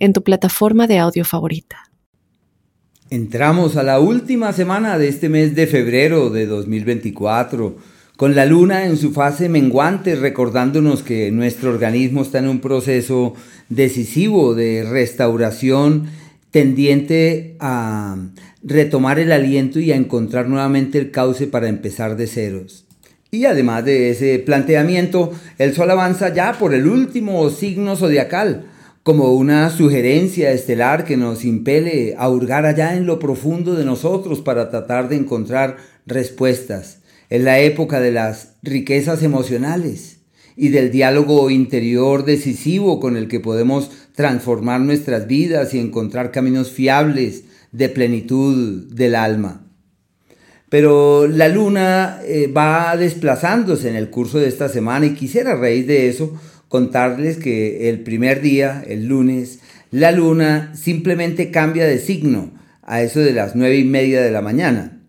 en tu plataforma de audio favorita. Entramos a la última semana de este mes de febrero de 2024, con la luna en su fase menguante, recordándonos que nuestro organismo está en un proceso decisivo de restauración tendiente a retomar el aliento y a encontrar nuevamente el cauce para empezar de ceros. Y además de ese planteamiento, el Sol avanza ya por el último signo zodiacal, como una sugerencia estelar que nos impele a hurgar allá en lo profundo de nosotros para tratar de encontrar respuestas. Es la época de las riquezas emocionales y del diálogo interior decisivo con el que podemos transformar nuestras vidas y encontrar caminos fiables de plenitud del alma. Pero la luna eh, va desplazándose en el curso de esta semana y quisiera a raíz de eso contarles que el primer día, el lunes, la luna simplemente cambia de signo a eso de las nueve y media de la mañana,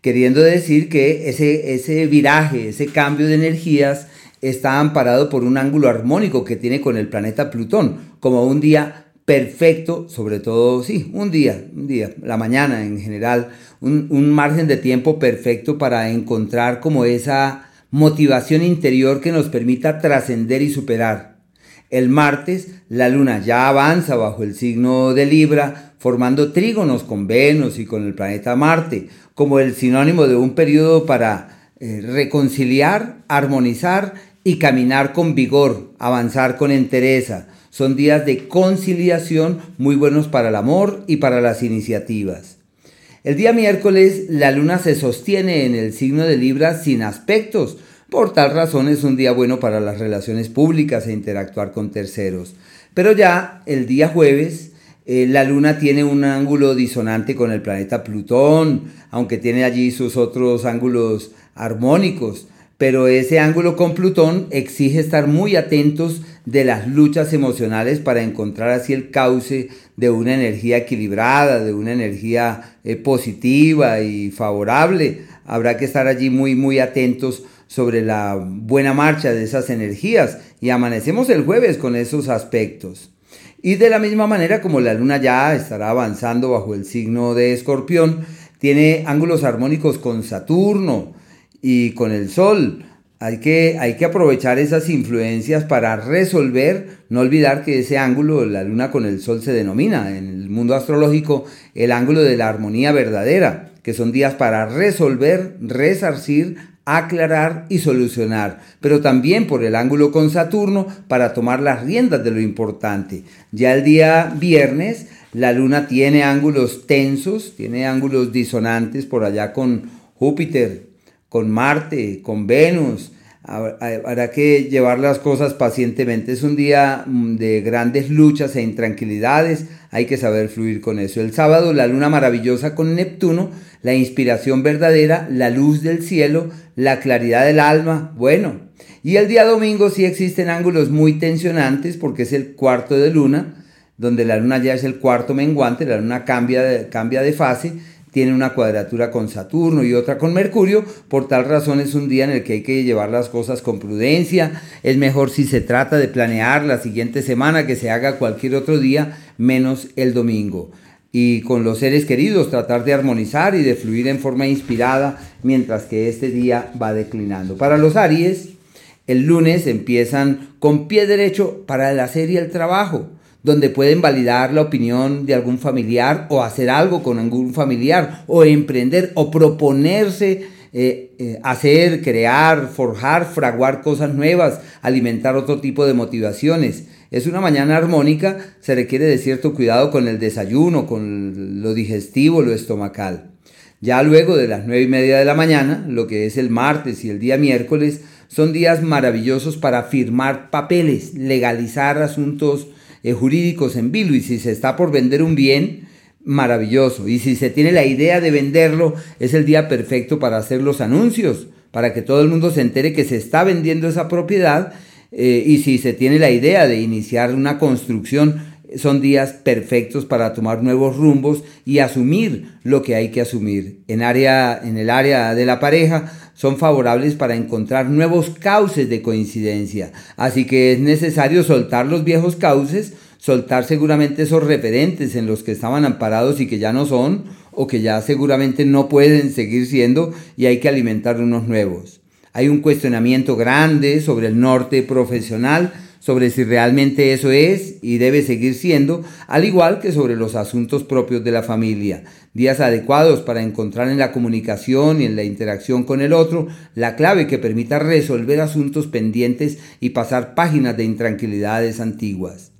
queriendo decir que ese, ese viraje, ese cambio de energías está amparado por un ángulo armónico que tiene con el planeta Plutón, como un día perfecto, sobre todo, sí, un día, un día, la mañana en general, un, un margen de tiempo perfecto para encontrar como esa motivación interior que nos permita trascender y superar. El martes, la luna ya avanza bajo el signo de Libra, formando trígonos con Venus y con el planeta Marte, como el sinónimo de un periodo para eh, reconciliar, armonizar y caminar con vigor, avanzar con entereza. Son días de conciliación muy buenos para el amor y para las iniciativas. El día miércoles la luna se sostiene en el signo de Libra sin aspectos. Por tal razón es un día bueno para las relaciones públicas e interactuar con terceros. Pero ya el día jueves eh, la luna tiene un ángulo disonante con el planeta Plutón, aunque tiene allí sus otros ángulos armónicos pero ese ángulo con Plutón exige estar muy atentos de las luchas emocionales para encontrar así el cauce de una energía equilibrada, de una energía eh, positiva y favorable. Habrá que estar allí muy, muy atentos sobre la buena marcha de esas energías y amanecemos el jueves con esos aspectos. Y de la misma manera como la luna ya estará avanzando bajo el signo de escorpión, tiene ángulos armónicos con Saturno, y con el sol. Hay que, hay que aprovechar esas influencias para resolver, no olvidar que ese ángulo, la luna con el sol se denomina en el mundo astrológico el ángulo de la armonía verdadera, que son días para resolver, resarcir, aclarar y solucionar, pero también por el ángulo con Saturno para tomar las riendas de lo importante. Ya el día viernes la luna tiene ángulos tensos, tiene ángulos disonantes por allá con Júpiter, con Marte, con Venus. Habrá que llevar las cosas pacientemente. Es un día mm, de grandes luchas e intranquilidades. Hay que saber fluir con eso. El sábado, la luna maravillosa con Neptuno, la inspiración verdadera, la luz del cielo, la claridad del alma. Bueno, y el día domingo sí existen ángulos muy tensionantes porque es el cuarto de luna, donde la luna ya es el cuarto menguante, la luna cambia cambia de fase tiene una cuadratura con Saturno y otra con Mercurio, por tal razón es un día en el que hay que llevar las cosas con prudencia, es mejor si se trata de planear la siguiente semana que se haga cualquier otro día menos el domingo. Y con los seres queridos tratar de armonizar y de fluir en forma inspirada mientras que este día va declinando. Para los Aries, el lunes empiezan con pie derecho para el hacer y el trabajo donde pueden validar la opinión de algún familiar o hacer algo con algún familiar o emprender o proponerse eh, eh, hacer, crear, forjar, fraguar cosas nuevas, alimentar otro tipo de motivaciones. Es una mañana armónica, se requiere de cierto cuidado con el desayuno, con lo digestivo, lo estomacal. Ya luego de las nueve y media de la mañana, lo que es el martes y el día miércoles, son días maravillosos para firmar papeles, legalizar asuntos eh, jurídicos en vilo y si se está por vender un bien, maravilloso. Y si se tiene la idea de venderlo, es el día perfecto para hacer los anuncios, para que todo el mundo se entere que se está vendiendo esa propiedad. Eh, y si se tiene la idea de iniciar una construcción, son días perfectos para tomar nuevos rumbos y asumir lo que hay que asumir. En el área de la pareja son favorables para encontrar nuevos cauces de coincidencia. Así que es necesario soltar los viejos cauces, soltar seguramente esos referentes en los que estaban amparados y que ya no son, o que ya seguramente no pueden seguir siendo y hay que alimentar unos nuevos. Hay un cuestionamiento grande sobre el norte profesional, sobre si realmente eso es y debe seguir siendo, al igual que sobre los asuntos propios de la familia. Días adecuados para encontrar en la comunicación y en la interacción con el otro la clave que permita resolver asuntos pendientes y pasar páginas de intranquilidades antiguas.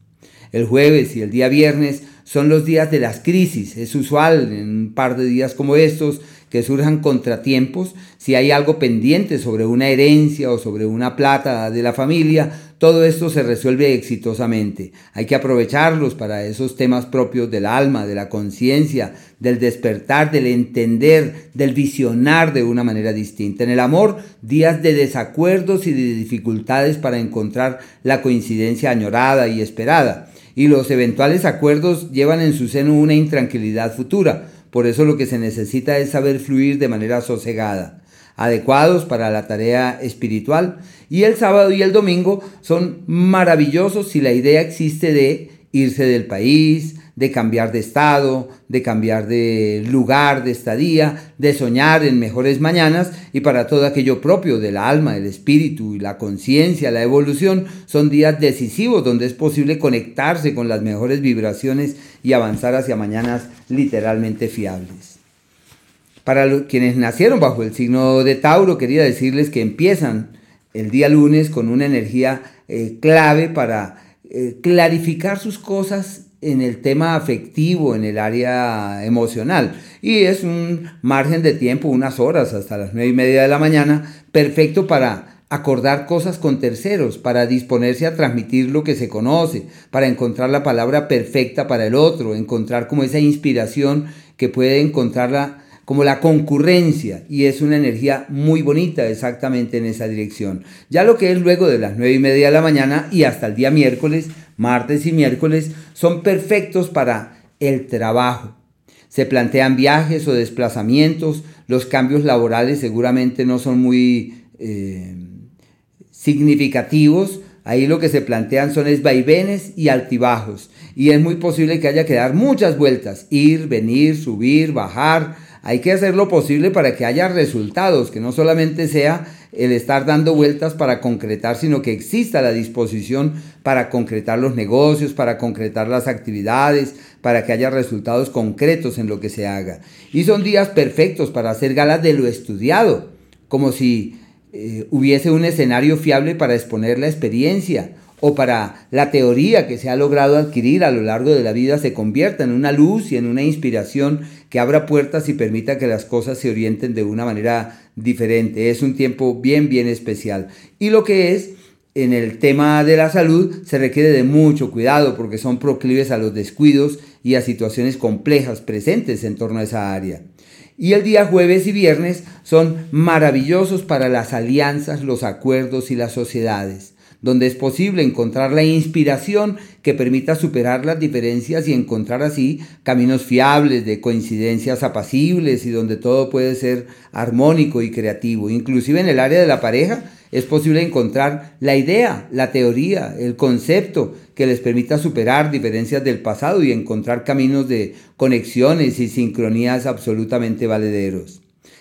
El jueves y el día viernes son los días de las crisis. Es usual en un par de días como estos que surjan contratiempos. Si hay algo pendiente sobre una herencia o sobre una plata de la familia, todo esto se resuelve exitosamente. Hay que aprovecharlos para esos temas propios del alma, de la conciencia, del despertar, del entender, del visionar de una manera distinta. En el amor, días de desacuerdos y de dificultades para encontrar la coincidencia añorada y esperada. Y los eventuales acuerdos llevan en su seno una intranquilidad futura. Por eso lo que se necesita es saber fluir de manera sosegada, adecuados para la tarea espiritual. Y el sábado y el domingo son maravillosos si la idea existe de irse del país, de cambiar de estado, de cambiar de lugar, de estadía, de soñar en mejores mañanas y para todo aquello propio del alma, el espíritu y la conciencia, la evolución, son días decisivos donde es posible conectarse con las mejores vibraciones y avanzar hacia mañanas literalmente fiables. Para quienes nacieron bajo el signo de Tauro, quería decirles que empiezan el día lunes con una energía eh, clave para eh, clarificar sus cosas en el tema afectivo, en el área emocional. Y es un margen de tiempo, unas horas hasta las nueve y media de la mañana, perfecto para acordar cosas con terceros, para disponerse a transmitir lo que se conoce, para encontrar la palabra perfecta para el otro, encontrar como esa inspiración que puede encontrarla como la concurrencia y es una energía muy bonita exactamente en esa dirección. Ya lo que es luego de las nueve y media de la mañana y hasta el día miércoles, martes y miércoles, son perfectos para el trabajo. Se plantean viajes o desplazamientos, los cambios laborales seguramente no son muy eh, significativos, Ahí lo que se plantean son es vaivenes y altibajos. Y es muy posible que haya que dar muchas vueltas, ir, venir, subir, bajar, hay que hacer lo posible para que haya resultados, que no solamente sea el estar dando vueltas para concretar, sino que exista la disposición para concretar los negocios, para concretar las actividades, para que haya resultados concretos en lo que se haga. Y son días perfectos para hacer galas de lo estudiado, como si eh, hubiese un escenario fiable para exponer la experiencia o para la teoría que se ha logrado adquirir a lo largo de la vida se convierta en una luz y en una inspiración que abra puertas y permita que las cosas se orienten de una manera diferente. Es un tiempo bien, bien especial. Y lo que es en el tema de la salud se requiere de mucho cuidado porque son proclives a los descuidos y a situaciones complejas presentes en torno a esa área. Y el día jueves y viernes son maravillosos para las alianzas, los acuerdos y las sociedades donde es posible encontrar la inspiración que permita superar las diferencias y encontrar así caminos fiables de coincidencias apacibles y donde todo puede ser armónico y creativo. Inclusive en el área de la pareja es posible encontrar la idea, la teoría, el concepto que les permita superar diferencias del pasado y encontrar caminos de conexiones y sincronías absolutamente valederos.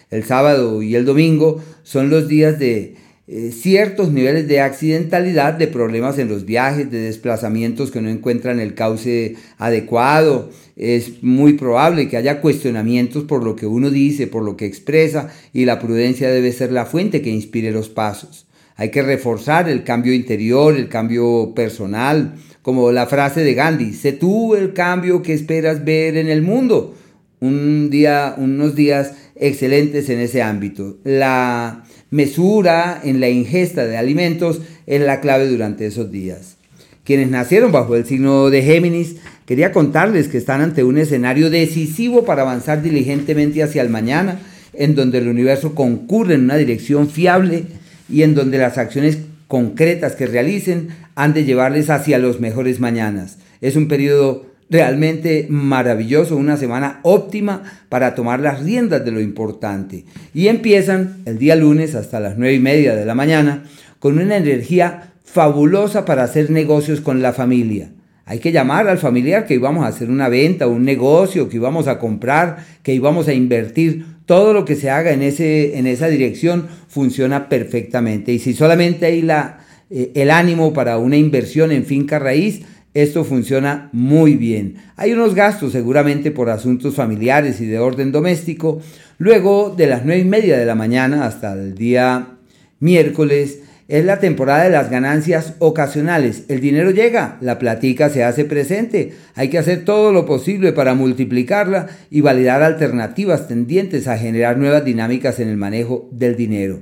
El sábado y el domingo son los días de eh, ciertos niveles de accidentalidad, de problemas en los viajes, de desplazamientos que no encuentran el cauce adecuado. Es muy probable que haya cuestionamientos por lo que uno dice, por lo que expresa, y la prudencia debe ser la fuente que inspire los pasos. Hay que reforzar el cambio interior, el cambio personal, como la frase de Gandhi, sé tú el cambio que esperas ver en el mundo. Un día, unos días excelentes en ese ámbito. La mesura en la ingesta de alimentos es la clave durante esos días. Quienes nacieron bajo el signo de Géminis, quería contarles que están ante un escenario decisivo para avanzar diligentemente hacia el mañana, en donde el universo concurre en una dirección fiable y en donde las acciones concretas que realicen han de llevarles hacia los mejores mañanas. Es un periodo realmente maravilloso, una semana óptima para tomar las riendas de lo importante. Y empiezan el día lunes hasta las nueve y media de la mañana con una energía fabulosa para hacer negocios con la familia. Hay que llamar al familiar que íbamos a hacer una venta, un negocio, que íbamos a comprar, que íbamos a invertir. Todo lo que se haga en, ese, en esa dirección funciona perfectamente. Y si solamente hay la, eh, el ánimo para una inversión en finca raíz, esto funciona muy bien. Hay unos gastos seguramente por asuntos familiares y de orden doméstico. Luego de las nueve y media de la mañana hasta el día miércoles es la temporada de las ganancias ocasionales. El dinero llega, la platica se hace presente. Hay que hacer todo lo posible para multiplicarla y validar alternativas tendientes a generar nuevas dinámicas en el manejo del dinero.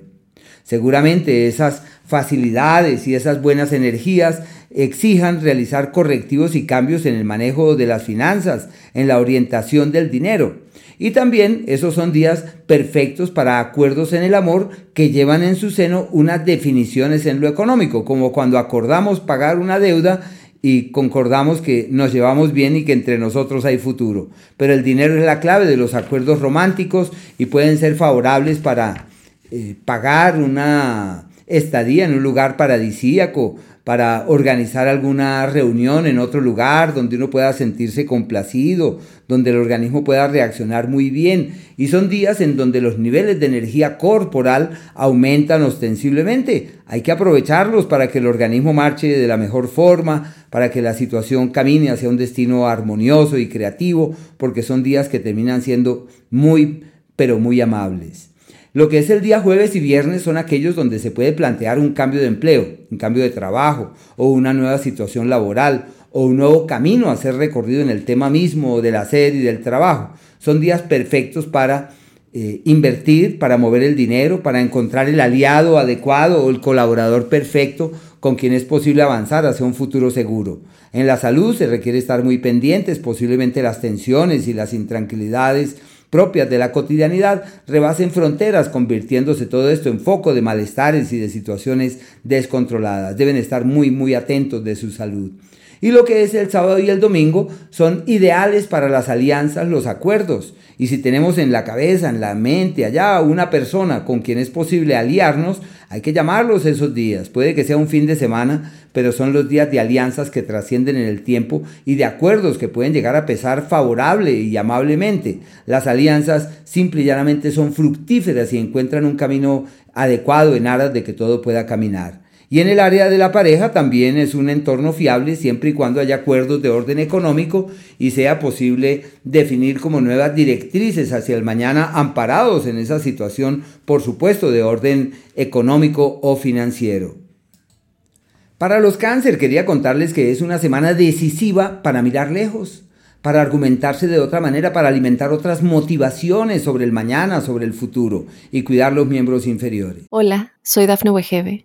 Seguramente esas facilidades y esas buenas energías exijan realizar correctivos y cambios en el manejo de las finanzas, en la orientación del dinero. Y también esos son días perfectos para acuerdos en el amor que llevan en su seno unas definiciones en lo económico, como cuando acordamos pagar una deuda y concordamos que nos llevamos bien y que entre nosotros hay futuro. Pero el dinero es la clave de los acuerdos románticos y pueden ser favorables para eh, pagar una estadía en un lugar paradisíaco, para organizar alguna reunión en otro lugar donde uno pueda sentirse complacido, donde el organismo pueda reaccionar muy bien. Y son días en donde los niveles de energía corporal aumentan ostensiblemente. Hay que aprovecharlos para que el organismo marche de la mejor forma, para que la situación camine hacia un destino armonioso y creativo, porque son días que terminan siendo muy, pero muy amables. Lo que es el día jueves y viernes son aquellos donde se puede plantear un cambio de empleo, un cambio de trabajo o una nueva situación laboral o un nuevo camino a ser recorrido en el tema mismo del hacer y del trabajo. Son días perfectos para eh, invertir, para mover el dinero, para encontrar el aliado adecuado o el colaborador perfecto con quien es posible avanzar hacia un futuro seguro. En la salud se requiere estar muy pendientes, posiblemente las tensiones y las intranquilidades propias de la cotidianidad rebasen fronteras, convirtiéndose todo esto en foco de malestares y de situaciones descontroladas. Deben estar muy, muy atentos de su salud. Y lo que es el sábado y el domingo son ideales para las alianzas, los acuerdos. Y si tenemos en la cabeza, en la mente, allá una persona con quien es posible aliarnos, hay que llamarlos esos días. Puede que sea un fin de semana, pero son los días de alianzas que trascienden en el tiempo y de acuerdos que pueden llegar a pesar favorable y amablemente. Las alianzas simple y llanamente son fructíferas y encuentran un camino adecuado en aras de que todo pueda caminar. Y en el área de la pareja también es un entorno fiable siempre y cuando haya acuerdos de orden económico y sea posible definir como nuevas directrices hacia el mañana amparados en esa situación, por supuesto, de orden económico o financiero. Para los cáncer quería contarles que es una semana decisiva para mirar lejos, para argumentarse de otra manera, para alimentar otras motivaciones sobre el mañana, sobre el futuro y cuidar los miembros inferiores. Hola, soy Dafne Wegebe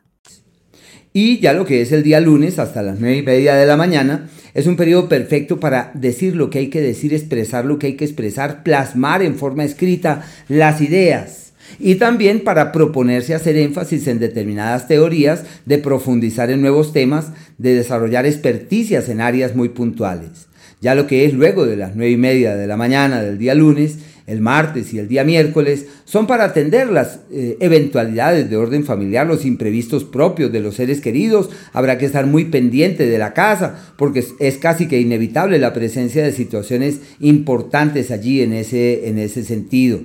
Y ya lo que es el día lunes hasta las nueve y media de la mañana es un periodo perfecto para decir lo que hay que decir, expresar lo que hay que expresar, plasmar en forma escrita las ideas. Y también para proponerse hacer énfasis en determinadas teorías, de profundizar en nuevos temas, de desarrollar experticias en áreas muy puntuales. Ya lo que es luego de las nueve y media de la mañana del día lunes el martes y el día miércoles son para atender las eh, eventualidades de orden familiar, los imprevistos propios de los seres queridos. Habrá que estar muy pendiente de la casa porque es, casi que inevitable la presencia de situaciones importantes allí en ese, en ese sentido.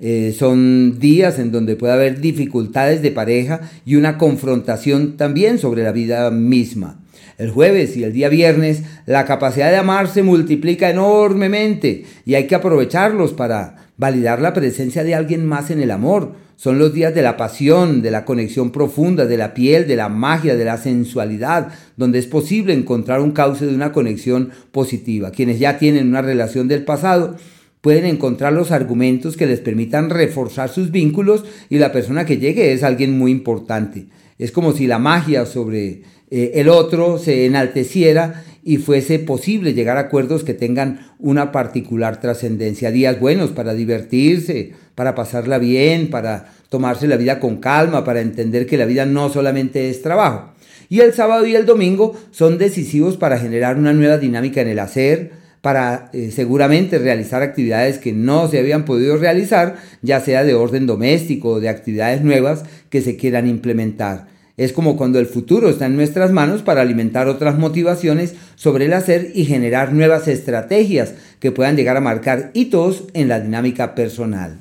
Eh, son días en donde puede haber dificultades de pareja y una confrontación también sobre la vida misma. El jueves y el día viernes la capacidad de amar se multiplica enormemente y hay que aprovecharlos para validar la presencia de alguien más en el amor. Son los días de la pasión, de la conexión profunda, de la piel, de la magia, de la sensualidad, donde es posible encontrar un cauce de una conexión positiva. Quienes ya tienen una relación del pasado pueden encontrar los argumentos que les permitan reforzar sus vínculos y la persona que llegue es alguien muy importante. Es como si la magia sobre eh, el otro se enalteciera y fuese posible llegar a acuerdos que tengan una particular trascendencia. Días buenos para divertirse, para pasarla bien, para tomarse la vida con calma, para entender que la vida no solamente es trabajo. Y el sábado y el domingo son decisivos para generar una nueva dinámica en el hacer, para eh, seguramente realizar actividades que no se habían podido realizar, ya sea de orden doméstico o de actividades nuevas que se quieran implementar. Es como cuando el futuro está en nuestras manos para alimentar otras motivaciones sobre el hacer y generar nuevas estrategias que puedan llegar a marcar hitos en la dinámica personal.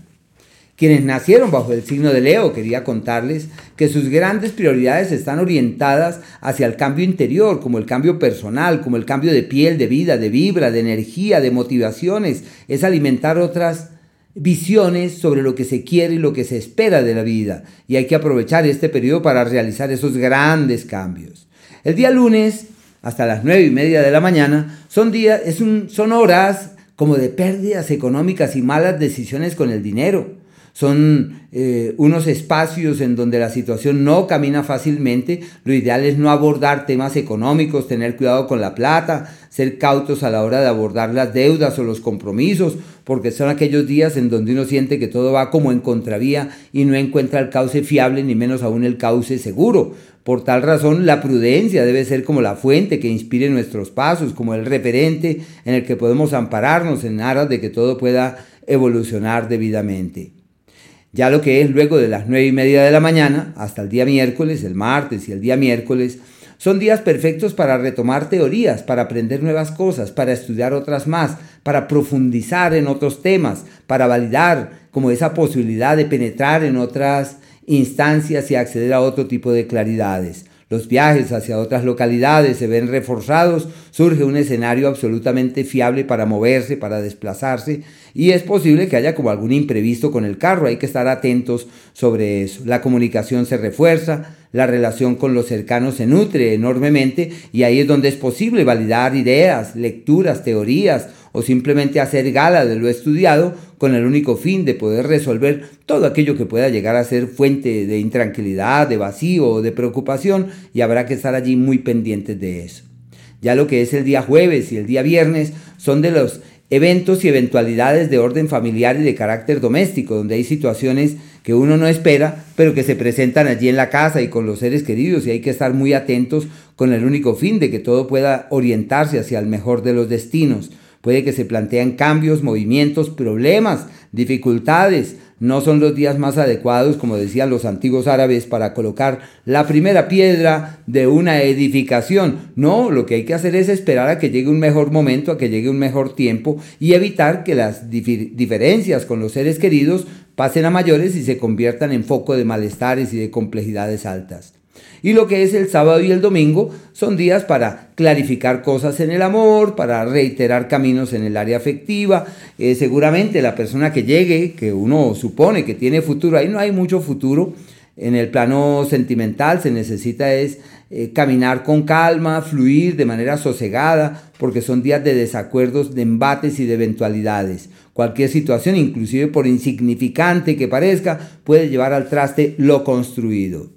Quienes nacieron bajo el signo de Leo, quería contarles que sus grandes prioridades están orientadas hacia el cambio interior, como el cambio personal, como el cambio de piel, de vida, de vibra, de energía, de motivaciones. Es alimentar otras visiones sobre lo que se quiere y lo que se espera de la vida. Y hay que aprovechar este periodo para realizar esos grandes cambios. El día lunes, hasta las nueve y media de la mañana, son, es un, son horas como de pérdidas económicas y malas decisiones con el dinero son eh, unos espacios en donde la situación no camina fácilmente. Lo ideal es no abordar temas económicos, tener cuidado con la plata, ser cautos a la hora de abordar las deudas o los compromisos, porque son aquellos días en donde uno siente que todo va como en contravía y no encuentra el cauce fiable ni menos aún el cauce seguro. Por tal razón, la prudencia debe ser como la fuente que inspire nuestros pasos, como el referente en el que podemos ampararnos en aras de que todo pueda evolucionar debidamente. Ya lo que es luego de las nueve y media de la mañana hasta el día miércoles, el martes y el día miércoles, son días perfectos para retomar teorías, para aprender nuevas cosas, para estudiar otras más, para profundizar en otros temas, para validar como esa posibilidad de penetrar en otras instancias y acceder a otro tipo de claridades los viajes hacia otras localidades se ven reforzados, surge un escenario absolutamente fiable para moverse, para desplazarse y es posible que haya como algún imprevisto con el carro, hay que estar atentos sobre eso. La comunicación se refuerza, la relación con los cercanos se nutre enormemente y ahí es donde es posible validar ideas, lecturas, teorías o simplemente hacer gala de lo estudiado con el único fin de poder resolver todo aquello que pueda llegar a ser fuente de intranquilidad, de vacío o de preocupación y habrá que estar allí muy pendientes de eso. Ya lo que es el día jueves y el día viernes son de los eventos y eventualidades de orden familiar y de carácter doméstico, donde hay situaciones que uno no espera, pero que se presentan allí en la casa y con los seres queridos y hay que estar muy atentos con el único fin de que todo pueda orientarse hacia el mejor de los destinos. Puede que se planteen cambios, movimientos, problemas, dificultades. No son los días más adecuados, como decían los antiguos árabes, para colocar la primera piedra de una edificación. No, lo que hay que hacer es esperar a que llegue un mejor momento, a que llegue un mejor tiempo y evitar que las diferencias con los seres queridos pasen a mayores y se conviertan en foco de malestares y de complejidades altas. Y lo que es el sábado y el domingo son días para clarificar cosas en el amor, para reiterar caminos en el área afectiva. Eh, seguramente la persona que llegue, que uno supone que tiene futuro, ahí no hay mucho futuro. En el plano sentimental se necesita es eh, caminar con calma, fluir de manera sosegada, porque son días de desacuerdos, de embates y de eventualidades. Cualquier situación, inclusive por insignificante que parezca, puede llevar al traste lo construido.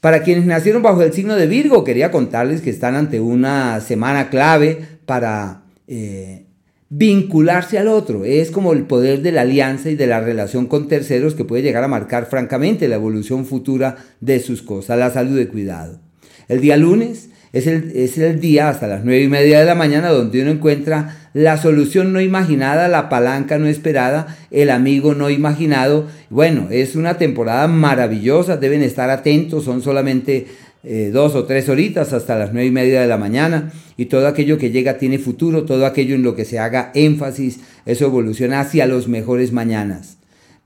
Para quienes nacieron bajo el signo de Virgo, quería contarles que están ante una semana clave para eh, vincularse al otro. Es como el poder de la alianza y de la relación con terceros que puede llegar a marcar francamente la evolución futura de sus cosas, la salud y cuidado. El día lunes es el, es el día hasta las nueve y media de la mañana donde uno encuentra la solución no imaginada, la palanca no esperada, el amigo no imaginado. Bueno, es una temporada maravillosa, deben estar atentos, son solamente eh, dos o tres horitas hasta las nueve y media de la mañana y todo aquello que llega tiene futuro, todo aquello en lo que se haga énfasis, eso evoluciona hacia los mejores mañanas.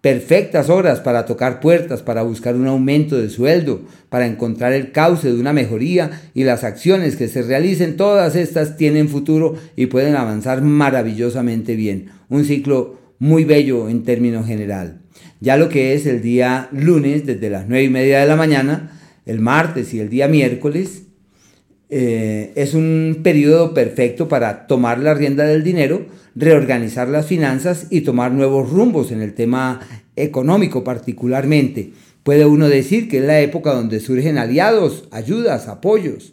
Perfectas horas para tocar puertas, para buscar un aumento de sueldo, para encontrar el cauce de una mejoría y las acciones que se realicen, todas estas tienen futuro y pueden avanzar maravillosamente bien. Un ciclo muy bello en términos general. Ya lo que es el día lunes, desde las 9 y media de la mañana, el martes y el día miércoles, eh, es un periodo perfecto para tomar la rienda del dinero, reorganizar las finanzas y tomar nuevos rumbos en el tema económico particularmente. Puede uno decir que es la época donde surgen aliados, ayudas, apoyos,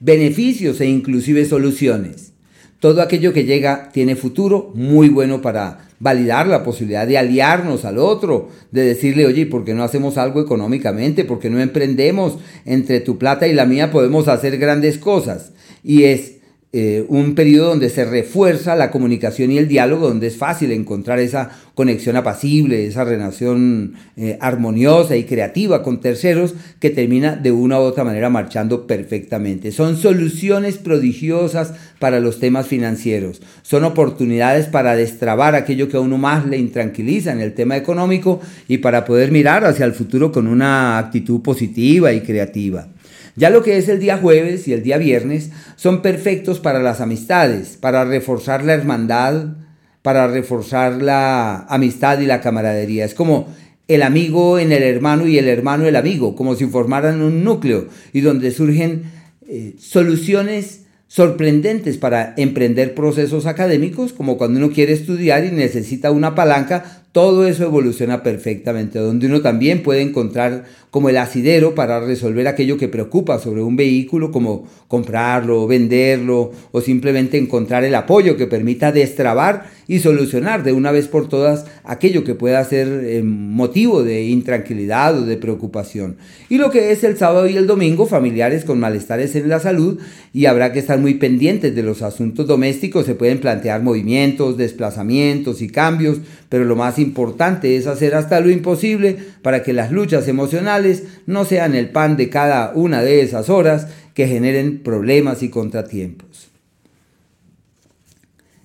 beneficios e inclusive soluciones. Todo aquello que llega tiene futuro muy bueno para validar la posibilidad de aliarnos al otro, de decirle, oye, ¿por qué no hacemos algo económicamente? ¿Por qué no emprendemos? Entre tu plata y la mía podemos hacer grandes cosas. Y es eh, un periodo donde se refuerza la comunicación y el diálogo, donde es fácil encontrar esa conexión apacible, esa relación eh, armoniosa y creativa con terceros que termina de una u otra manera marchando perfectamente. Son soluciones prodigiosas para los temas financieros, son oportunidades para destrabar aquello que a uno más le intranquiliza en el tema económico y para poder mirar hacia el futuro con una actitud positiva y creativa. Ya lo que es el día jueves y el día viernes son perfectos para las amistades, para reforzar la hermandad, para reforzar la amistad y la camaradería. Es como el amigo en el hermano y el hermano el amigo, como si formaran un núcleo y donde surgen eh, soluciones sorprendentes para emprender procesos académicos, como cuando uno quiere estudiar y necesita una palanca todo eso evoluciona perfectamente, donde uno también puede encontrar como el asidero para resolver aquello que preocupa sobre un vehículo, como comprarlo, venderlo o simplemente encontrar el apoyo que permita destrabar y solucionar de una vez por todas aquello que pueda ser eh, motivo de intranquilidad o de preocupación. Y lo que es el sábado y el domingo, familiares con malestares en la salud y habrá que estar muy pendientes de los asuntos domésticos, se pueden plantear movimientos, desplazamientos y cambios, pero lo más importante es hacer hasta lo imposible para que las luchas emocionales no sean el pan de cada una de esas horas que generen problemas y contratiempos.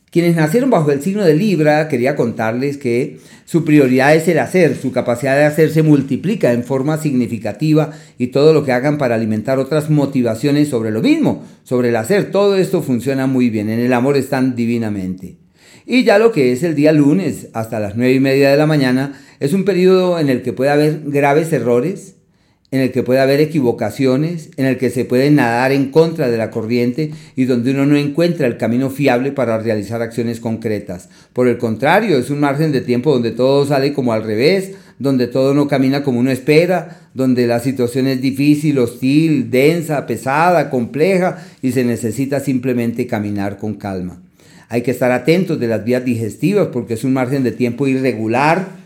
Quienes nacieron bajo el signo de Libra, quería contarles que su prioridad es el hacer, su capacidad de hacer se multiplica en forma significativa y todo lo que hagan para alimentar otras motivaciones sobre lo mismo, sobre el hacer, todo esto funciona muy bien, en el amor están divinamente. Y ya lo que es el día lunes hasta las 9 y media de la mañana es un periodo en el que puede haber graves errores, en el que puede haber equivocaciones, en el que se puede nadar en contra de la corriente y donde uno no encuentra el camino fiable para realizar acciones concretas. Por el contrario, es un margen de tiempo donde todo sale como al revés, donde todo no camina como uno espera, donde la situación es difícil, hostil, densa, pesada, compleja y se necesita simplemente caminar con calma. Hay que estar atentos de las vías digestivas porque es un margen de tiempo irregular.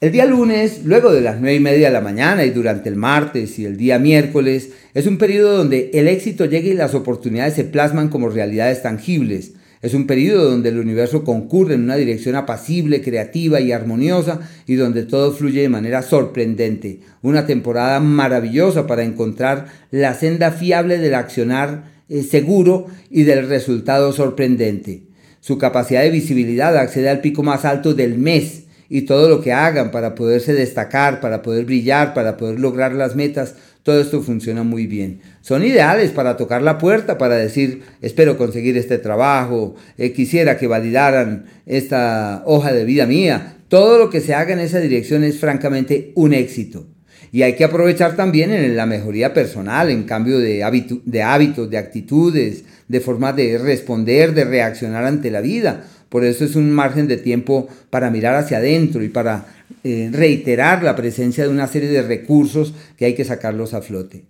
El día lunes, luego de las 9 y media de la mañana y durante el martes y el día miércoles, es un periodo donde el éxito llega y las oportunidades se plasman como realidades tangibles. Es un periodo donde el universo concurre en una dirección apacible, creativa y armoniosa y donde todo fluye de manera sorprendente. Una temporada maravillosa para encontrar la senda fiable del accionar eh, seguro y del resultado sorprendente. Su capacidad de visibilidad accede al pico más alto del mes y todo lo que hagan para poderse destacar, para poder brillar, para poder lograr las metas, todo esto funciona muy bien. Son ideales para tocar la puerta, para decir, espero conseguir este trabajo, eh, quisiera que validaran esta hoja de vida mía. Todo lo que se haga en esa dirección es francamente un éxito. Y hay que aprovechar también en la mejoría personal, en cambio de, de hábitos, de actitudes, de formas de responder, de reaccionar ante la vida. Por eso es un margen de tiempo para mirar hacia adentro y para eh, reiterar la presencia de una serie de recursos que hay que sacarlos a flote.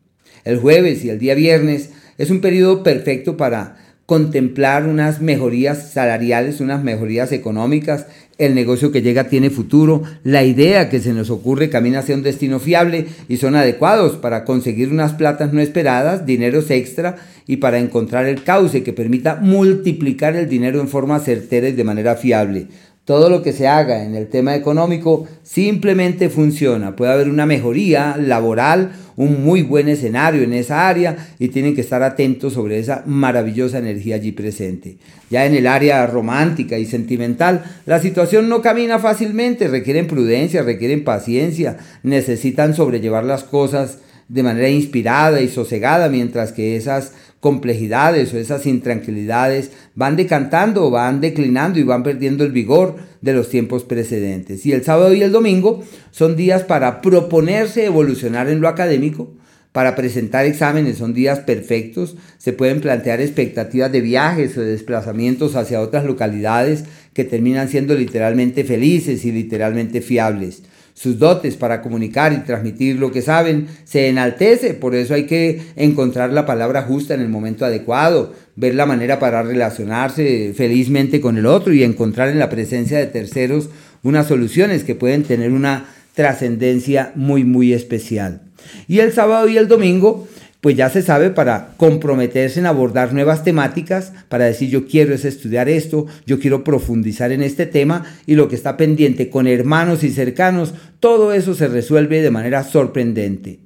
El jueves y el día viernes es un periodo perfecto para contemplar unas mejorías salariales, unas mejorías económicas, el negocio que llega tiene futuro, la idea que se nos ocurre camina hacia un destino fiable y son adecuados para conseguir unas platas no esperadas, dineros extra y para encontrar el cauce que permita multiplicar el dinero en forma certera y de manera fiable. Todo lo que se haga en el tema económico simplemente funciona. Puede haber una mejoría laboral, un muy buen escenario en esa área y tienen que estar atentos sobre esa maravillosa energía allí presente. Ya en el área romántica y sentimental, la situación no camina fácilmente, requieren prudencia, requieren paciencia, necesitan sobrellevar las cosas de manera inspirada y sosegada, mientras que esas complejidades o esas intranquilidades van decantando, van declinando y van perdiendo el vigor de los tiempos precedentes. Y el sábado y el domingo son días para proponerse evolucionar en lo académico, para presentar exámenes son días perfectos, se pueden plantear expectativas de viajes o de desplazamientos hacia otras localidades que terminan siendo literalmente felices y literalmente fiables sus dotes para comunicar y transmitir lo que saben, se enaltece. Por eso hay que encontrar la palabra justa en el momento adecuado, ver la manera para relacionarse felizmente con el otro y encontrar en la presencia de terceros unas soluciones que pueden tener una trascendencia muy, muy especial. Y el sábado y el domingo pues ya se sabe para comprometerse en abordar nuevas temáticas, para decir yo quiero es estudiar esto, yo quiero profundizar en este tema y lo que está pendiente con hermanos y cercanos, todo eso se resuelve de manera sorprendente.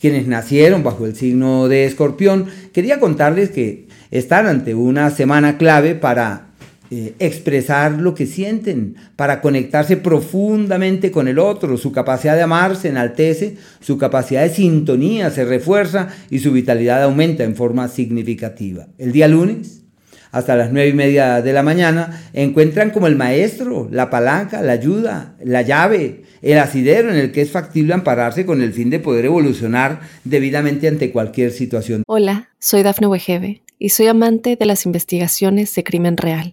Quienes nacieron bajo el signo de escorpión, quería contarles que están ante una semana clave para eh, expresar lo que sienten, para conectarse profundamente con el otro. Su capacidad de amar se enaltece, su capacidad de sintonía se refuerza y su vitalidad aumenta en forma significativa. El día lunes, hasta las nueve y media de la mañana, encuentran como el maestro, la palanca, la ayuda, la llave, el asidero en el que es factible ampararse con el fin de poder evolucionar debidamente ante cualquier situación. Hola, soy Dafne Wegebe y soy amante de las investigaciones de crimen real.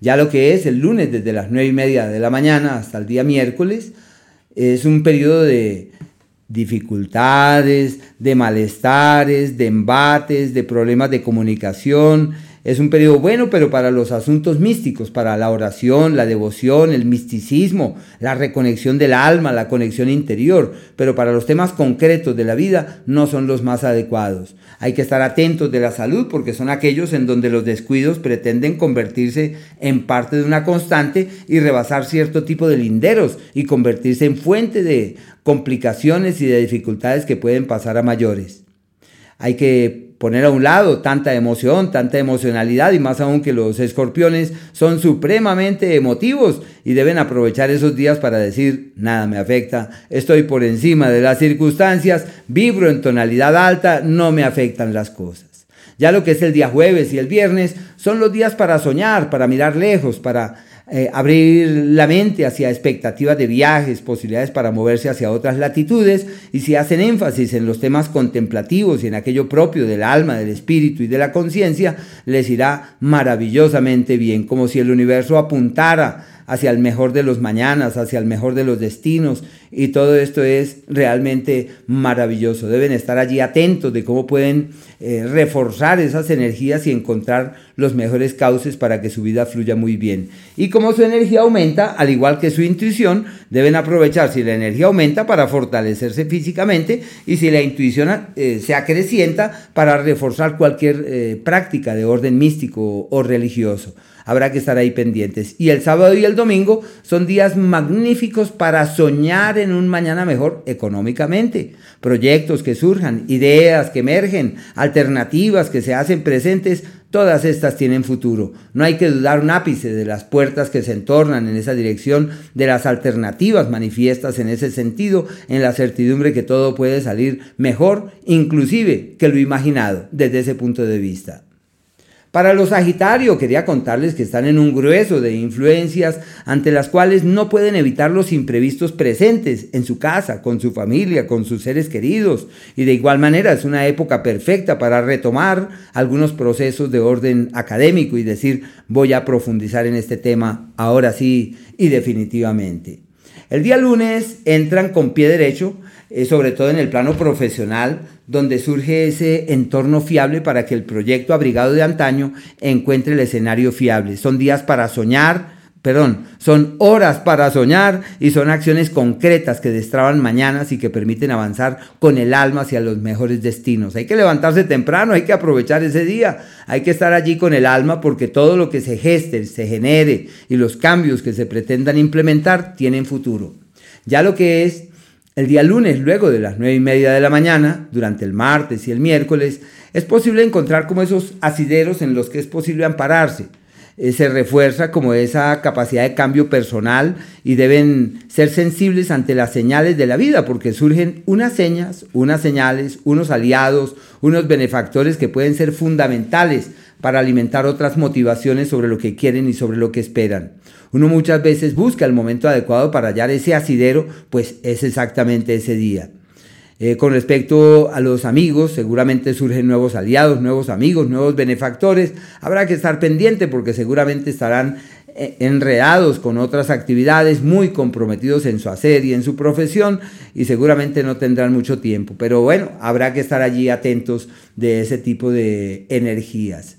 ya lo que es el lunes desde las 9 y media de la mañana hasta el día miércoles es un periodo de dificultades, de malestares, de embates, de problemas de comunicación, es un periodo bueno, pero para los asuntos místicos, para la oración, la devoción, el misticismo, la reconexión del alma, la conexión interior, pero para los temas concretos de la vida no son los más adecuados. Hay que estar atentos de la salud porque son aquellos en donde los descuidos pretenden convertirse en parte de una constante y rebasar cierto tipo de linderos y convertirse en fuente de complicaciones y de dificultades que pueden pasar a mayores. Hay que poner a un lado tanta emoción, tanta emocionalidad y más aún que los escorpiones son supremamente emotivos y deben aprovechar esos días para decir, nada me afecta, estoy por encima de las circunstancias, vibro en tonalidad alta, no me afectan las cosas. Ya lo que es el día jueves y el viernes son los días para soñar, para mirar lejos, para eh, abrir la mente hacia expectativas de viajes, posibilidades para moverse hacia otras latitudes y si hacen énfasis en los temas contemplativos y en aquello propio del alma, del espíritu y de la conciencia, les irá maravillosamente bien, como si el universo apuntara hacia el mejor de los mañanas, hacia el mejor de los destinos. Y todo esto es realmente maravilloso. Deben estar allí atentos de cómo pueden eh, reforzar esas energías y encontrar los mejores cauces para que su vida fluya muy bien. Y como su energía aumenta, al igual que su intuición, deben aprovechar si la energía aumenta para fortalecerse físicamente y si la intuición eh, se acrecienta para reforzar cualquier eh, práctica de orden místico o religioso habrá que estar ahí pendientes. Y el sábado y el domingo son días magníficos para soñar en un mañana mejor económicamente. Proyectos que surjan, ideas que emergen, alternativas que se hacen presentes, todas estas tienen futuro. No hay que dudar un ápice de las puertas que se entornan en esa dirección, de las alternativas manifiestas en ese sentido, en la certidumbre que todo puede salir mejor, inclusive que lo imaginado desde ese punto de vista. Para los Sagitario, quería contarles que están en un grueso de influencias ante las cuales no pueden evitar los imprevistos presentes en su casa, con su familia, con sus seres queridos. Y de igual manera es una época perfecta para retomar algunos procesos de orden académico y decir voy a profundizar en este tema ahora sí y definitivamente. El día lunes entran con pie derecho, eh, sobre todo en el plano profesional, donde surge ese entorno fiable para que el proyecto abrigado de antaño encuentre el escenario fiable. Son días para soñar, perdón, son horas para soñar y son acciones concretas que destraban mañanas y que permiten avanzar con el alma hacia los mejores destinos. Hay que levantarse temprano, hay que aprovechar ese día, hay que estar allí con el alma porque todo lo que se geste, se genere y los cambios que se pretendan implementar tienen futuro. Ya lo que es el día lunes, luego de las nueve y media de la mañana, durante el martes y el miércoles, es posible encontrar como esos asideros en los que es posible ampararse. Eh, se refuerza como esa capacidad de cambio personal y deben ser sensibles ante las señales de la vida, porque surgen unas señas, unas señales, unos aliados, unos benefactores que pueden ser fundamentales para alimentar otras motivaciones sobre lo que quieren y sobre lo que esperan. Uno muchas veces busca el momento adecuado para hallar ese asidero, pues es exactamente ese día. Eh, con respecto a los amigos, seguramente surgen nuevos aliados, nuevos amigos, nuevos benefactores. Habrá que estar pendiente porque seguramente estarán eh, enredados con otras actividades, muy comprometidos en su hacer y en su profesión y seguramente no tendrán mucho tiempo. Pero bueno, habrá que estar allí atentos de ese tipo de energías.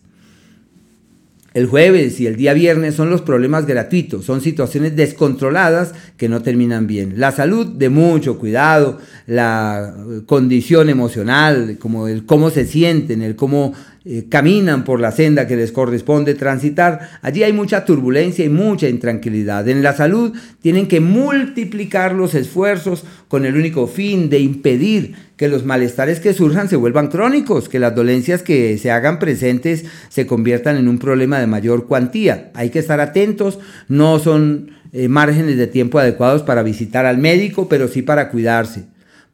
El jueves y el día viernes son los problemas gratuitos, son situaciones descontroladas que no terminan bien. La salud de mucho cuidado, la condición emocional, como el cómo se sienten, el cómo eh, caminan por la senda que les corresponde transitar, allí hay mucha turbulencia y mucha intranquilidad. En la salud tienen que multiplicar los esfuerzos con el único fin de impedir que los malestares que surjan se vuelvan crónicos, que las dolencias que se hagan presentes se conviertan en un problema de mayor cuantía. Hay que estar atentos, no son eh, márgenes de tiempo adecuados para visitar al médico, pero sí para cuidarse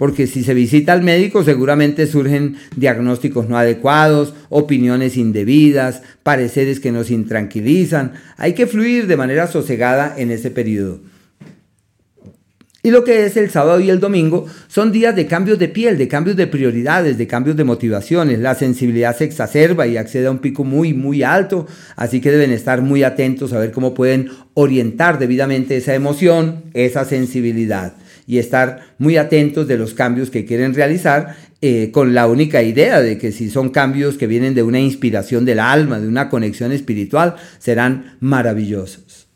porque si se visita al médico seguramente surgen diagnósticos no adecuados, opiniones indebidas, pareceres que nos intranquilizan. Hay que fluir de manera sosegada en ese periodo. Y lo que es el sábado y el domingo son días de cambios de piel, de cambios de prioridades, de cambios de motivaciones. La sensibilidad se exacerba y accede a un pico muy, muy alto, así que deben estar muy atentos a ver cómo pueden orientar debidamente esa emoción, esa sensibilidad y estar muy atentos de los cambios que quieren realizar eh, con la única idea de que si son cambios que vienen de una inspiración del alma, de una conexión espiritual, serán maravillosos.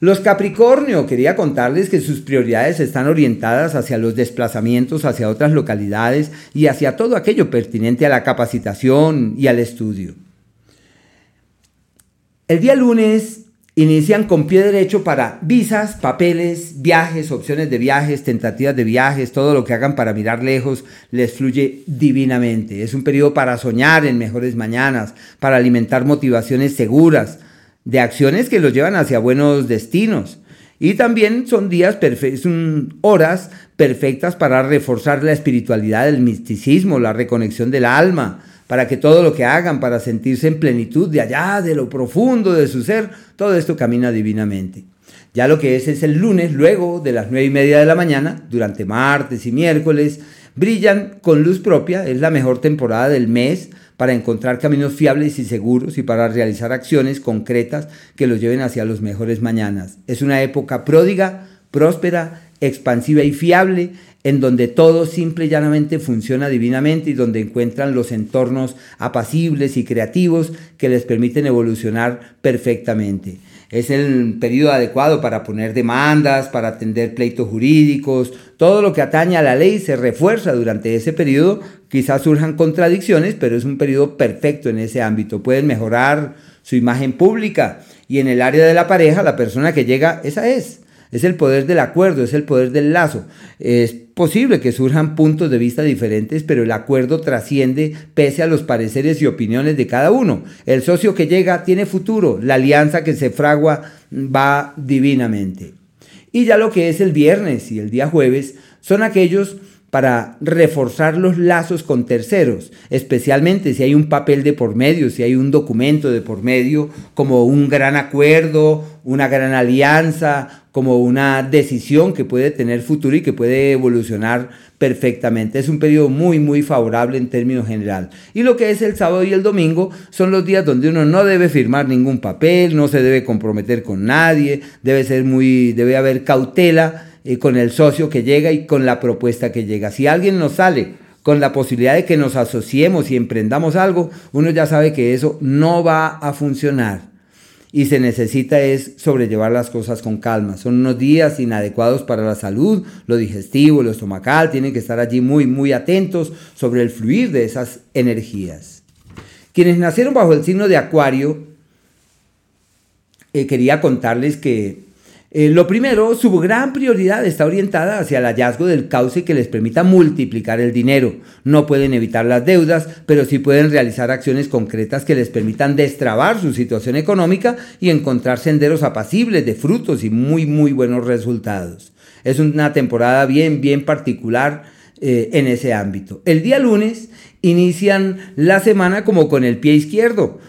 Los Capricornio, quería contarles que sus prioridades están orientadas hacia los desplazamientos hacia otras localidades y hacia todo aquello pertinente a la capacitación y al estudio. El día lunes inician con pie derecho para visas, papeles, viajes, opciones de viajes, tentativas de viajes, todo lo que hagan para mirar lejos les fluye divinamente. Es un periodo para soñar en mejores mañanas, para alimentar motivaciones seguras, de acciones que los llevan hacia buenos destinos. Y también son días, son horas perfectas para reforzar la espiritualidad, el misticismo, la reconexión del alma, para que todo lo que hagan, para sentirse en plenitud de allá, de lo profundo de su ser, todo esto camina divinamente. Ya lo que es es el lunes, luego de las nueve y media de la mañana, durante martes y miércoles, brillan con luz propia, es la mejor temporada del mes para encontrar caminos fiables y seguros y para realizar acciones concretas que los lleven hacia los mejores mañanas. Es una época pródiga, próspera, expansiva y fiable en donde todo simple y llanamente funciona divinamente y donde encuentran los entornos apacibles y creativos que les permiten evolucionar perfectamente. Es el periodo adecuado para poner demandas, para atender pleitos jurídicos, todo lo que atañe a la ley se refuerza durante ese periodo. Quizás surjan contradicciones, pero es un periodo perfecto en ese ámbito. Pueden mejorar su imagen pública y en el área de la pareja, la persona que llega, esa es es el poder del acuerdo, es el poder del lazo. Es posible que surjan puntos de vista diferentes, pero el acuerdo trasciende pese a los pareceres y opiniones de cada uno. El socio que llega tiene futuro, la alianza que se fragua va divinamente. Y ya lo que es el viernes y el día jueves son aquellos para reforzar los lazos con terceros, especialmente si hay un papel de por medio, si hay un documento de por medio, como un gran acuerdo, una gran alianza, como una decisión que puede tener futuro y que puede evolucionar perfectamente. Es un periodo muy, muy favorable en términos general. Y lo que es el sábado y el domingo son los días donde uno no debe firmar ningún papel, no se debe comprometer con nadie, debe ser muy, debe haber cautela eh, con el socio que llega y con la propuesta que llega. Si alguien nos sale con la posibilidad de que nos asociemos y emprendamos algo, uno ya sabe que eso no va a funcionar. Y se necesita es sobrellevar las cosas con calma. Son unos días inadecuados para la salud, lo digestivo, lo estomacal, tienen que estar allí muy, muy atentos sobre el fluir de esas energías. Quienes nacieron bajo el signo de Acuario, eh, quería contarles que eh, lo primero, su gran prioridad está orientada hacia el hallazgo del cauce que les permita multiplicar el dinero. No pueden evitar las deudas, pero sí pueden realizar acciones concretas que les permitan destrabar su situación económica y encontrar senderos apacibles de frutos y muy, muy buenos resultados. Es una temporada bien, bien particular eh, en ese ámbito. El día lunes inician la semana como con el pie izquierdo.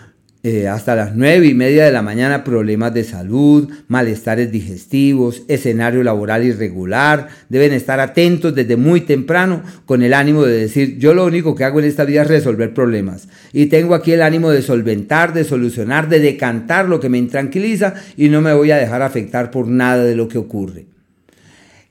Eh, hasta las nueve y media de la mañana problemas de salud, malestares digestivos, escenario laboral irregular. Deben estar atentos desde muy temprano con el ánimo de decir, yo lo único que hago en esta vida es resolver problemas. Y tengo aquí el ánimo de solventar, de solucionar, de decantar lo que me intranquiliza y no me voy a dejar afectar por nada de lo que ocurre.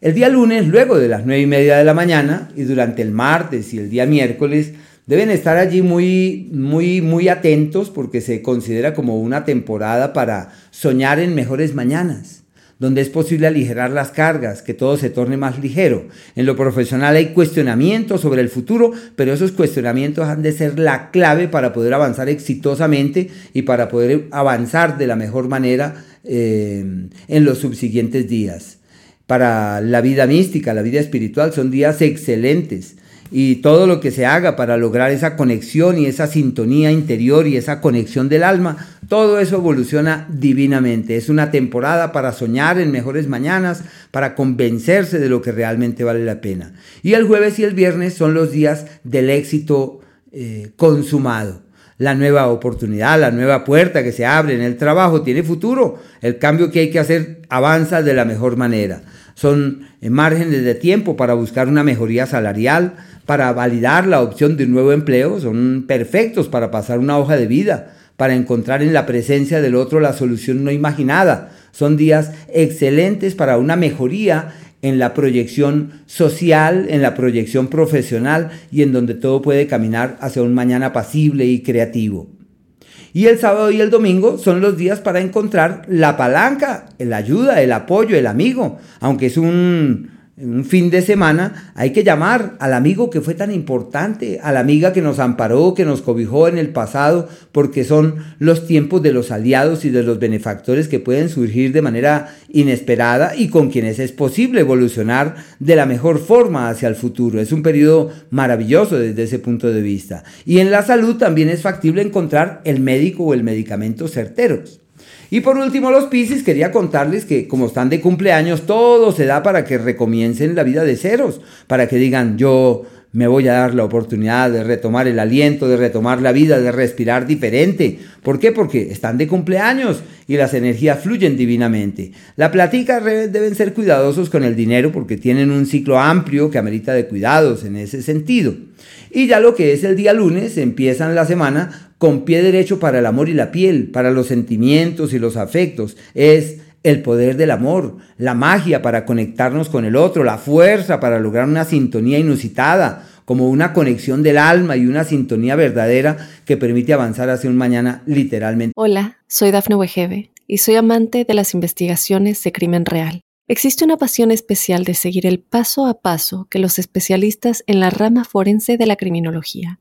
El día lunes, luego de las nueve y media de la mañana y durante el martes y el día miércoles, Deben estar allí muy, muy, muy atentos porque se considera como una temporada para soñar en mejores mañanas, donde es posible aligerar las cargas, que todo se torne más ligero. En lo profesional hay cuestionamientos sobre el futuro, pero esos cuestionamientos han de ser la clave para poder avanzar exitosamente y para poder avanzar de la mejor manera eh, en los subsiguientes días. Para la vida mística, la vida espiritual, son días excelentes y todo lo que se haga para lograr esa conexión y esa sintonía interior y esa conexión del alma, todo eso evoluciona divinamente. Es una temporada para soñar en mejores mañanas, para convencerse de lo que realmente vale la pena. Y el jueves y el viernes son los días del éxito eh, consumado. La nueva oportunidad, la nueva puerta que se abre en el trabajo tiene futuro. El cambio que hay que hacer avanza de la mejor manera. Son eh, márgenes de tiempo para buscar una mejoría salarial, para validar la opción de un nuevo empleo, son perfectos para pasar una hoja de vida, para encontrar en la presencia del otro la solución no imaginada. Son días excelentes para una mejoría en la proyección social, en la proyección profesional y en donde todo puede caminar hacia un mañana pasible y creativo. Y el sábado y el domingo son los días para encontrar la palanca, la ayuda, el apoyo, el amigo, aunque es un un fin de semana, hay que llamar al amigo que fue tan importante, a la amiga que nos amparó, que nos cobijó en el pasado, porque son los tiempos de los aliados y de los benefactores que pueden surgir de manera inesperada y con quienes es posible evolucionar de la mejor forma hacia el futuro. Es un periodo maravilloso desde ese punto de vista. Y en la salud también es factible encontrar el médico o el medicamento certeros. Y por último, los Pisces, quería contarles que como están de cumpleaños, todo se da para que recomiencen la vida de ceros, para que digan, yo me voy a dar la oportunidad de retomar el aliento, de retomar la vida, de respirar diferente. ¿Por qué? Porque están de cumpleaños y las energías fluyen divinamente. La platica deben ser cuidadosos con el dinero porque tienen un ciclo amplio que amerita de cuidados en ese sentido. Y ya lo que es el día lunes, empiezan la semana con pie derecho para el amor y la piel, para los sentimientos y los afectos. Es el poder del amor, la magia para conectarnos con el otro, la fuerza para lograr una sintonía inusitada, como una conexión del alma y una sintonía verdadera que permite avanzar hacia un mañana literalmente. Hola, soy Dafne Wegebe y soy amante de las investigaciones de crimen real. Existe una pasión especial de seguir el paso a paso que los especialistas en la rama forense de la criminología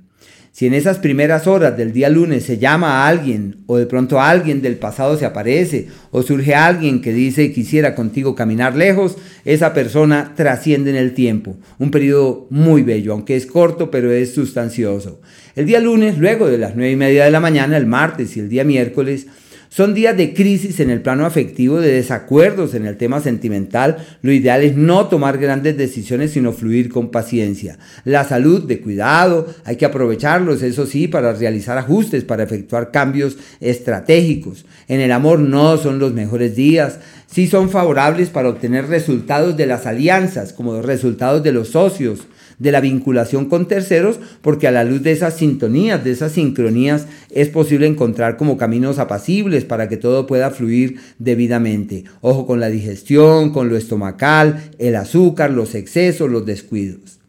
Si en esas primeras horas del día lunes se llama a alguien o de pronto alguien del pasado se aparece o surge alguien que dice quisiera contigo caminar lejos, esa persona trasciende en el tiempo. Un periodo muy bello, aunque es corto pero es sustancioso. El día lunes, luego de las nueve y media de la mañana, el martes y el día miércoles, son días de crisis en el plano afectivo, de desacuerdos en el tema sentimental. Lo ideal es no tomar grandes decisiones, sino fluir con paciencia. La salud de cuidado, hay que aprovecharlos, eso sí, para realizar ajustes, para efectuar cambios estratégicos. En el amor no son los mejores días sí son favorables para obtener resultados de las alianzas, como resultados de los socios, de la vinculación con terceros, porque a la luz de esas sintonías, de esas sincronías, es posible encontrar como caminos apacibles para que todo pueda fluir debidamente. Ojo con la digestión, con lo estomacal, el azúcar, los excesos, los descuidos.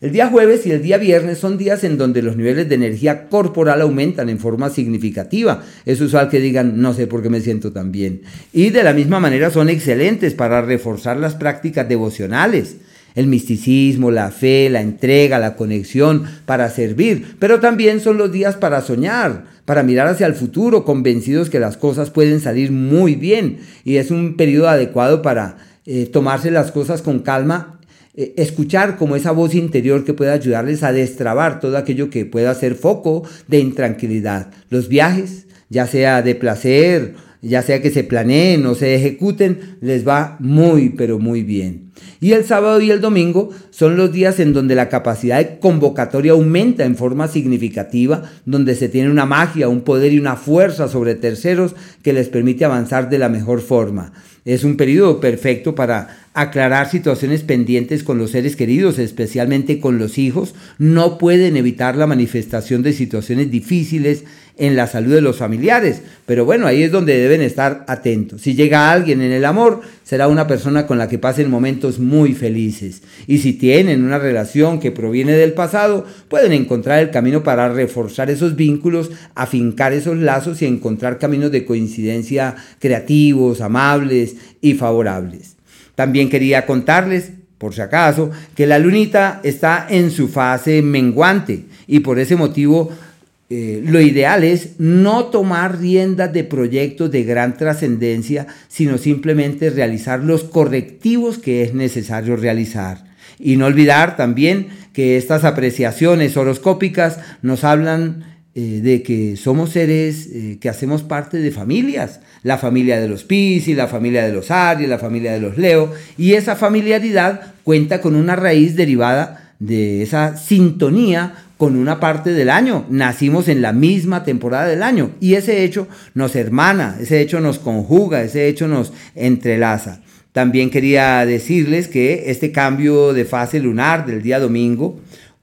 El día jueves y el día viernes son días en donde los niveles de energía corporal aumentan en forma significativa. Es usual que digan, no sé por qué me siento tan bien. Y de la misma manera son excelentes para reforzar las prácticas devocionales el misticismo, la fe, la entrega, la conexión para servir, pero también son los días para soñar, para mirar hacia el futuro, convencidos que las cosas pueden salir muy bien y es un periodo adecuado para eh, tomarse las cosas con calma, eh, escuchar como esa voz interior que pueda ayudarles a destrabar todo aquello que pueda ser foco de intranquilidad. Los viajes, ya sea de placer, ya sea que se planeen o se ejecuten, les va muy, pero muy bien. Y el sábado y el domingo son los días en donde la capacidad de convocatoria aumenta en forma significativa, donde se tiene una magia, un poder y una fuerza sobre terceros que les permite avanzar de la mejor forma. Es un periodo perfecto para aclarar situaciones pendientes con los seres queridos, especialmente con los hijos. No pueden evitar la manifestación de situaciones difíciles en la salud de los familiares, pero bueno, ahí es donde deben estar atentos. Si llega alguien en el amor, será una persona con la que pasen momentos muy felices. Y si tienen una relación que proviene del pasado, pueden encontrar el camino para reforzar esos vínculos, afincar esos lazos y encontrar caminos de coincidencia creativos, amables y favorables. También quería contarles, por si acaso, que la lunita está en su fase menguante y por ese motivo eh, lo ideal es no tomar riendas de proyectos de gran trascendencia, sino simplemente realizar los correctivos que es necesario realizar. Y no olvidar también que estas apreciaciones horoscópicas nos hablan eh, de que somos seres eh, que hacemos parte de familias, la familia de los Piscis, la familia de los Aries, la familia de los Leo, y esa familiaridad cuenta con una raíz derivada de esa sintonía con una parte del año. Nacimos en la misma temporada del año y ese hecho nos hermana, ese hecho nos conjuga, ese hecho nos entrelaza. También quería decirles que este cambio de fase lunar del día domingo,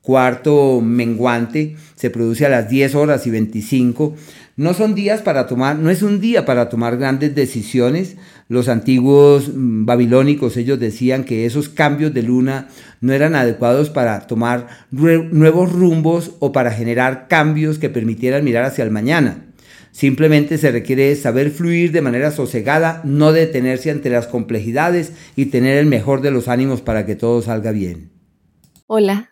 cuarto menguante, se produce a las 10 horas y 25 no son días para tomar, no es un día para tomar grandes decisiones. Los antiguos mm, babilónicos, ellos decían que esos cambios de luna no eran adecuados para tomar nuevos rumbos o para generar cambios que permitieran mirar hacia el mañana. Simplemente se requiere saber fluir de manera sosegada, no detenerse ante las complejidades y tener el mejor de los ánimos para que todo salga bien. Hola,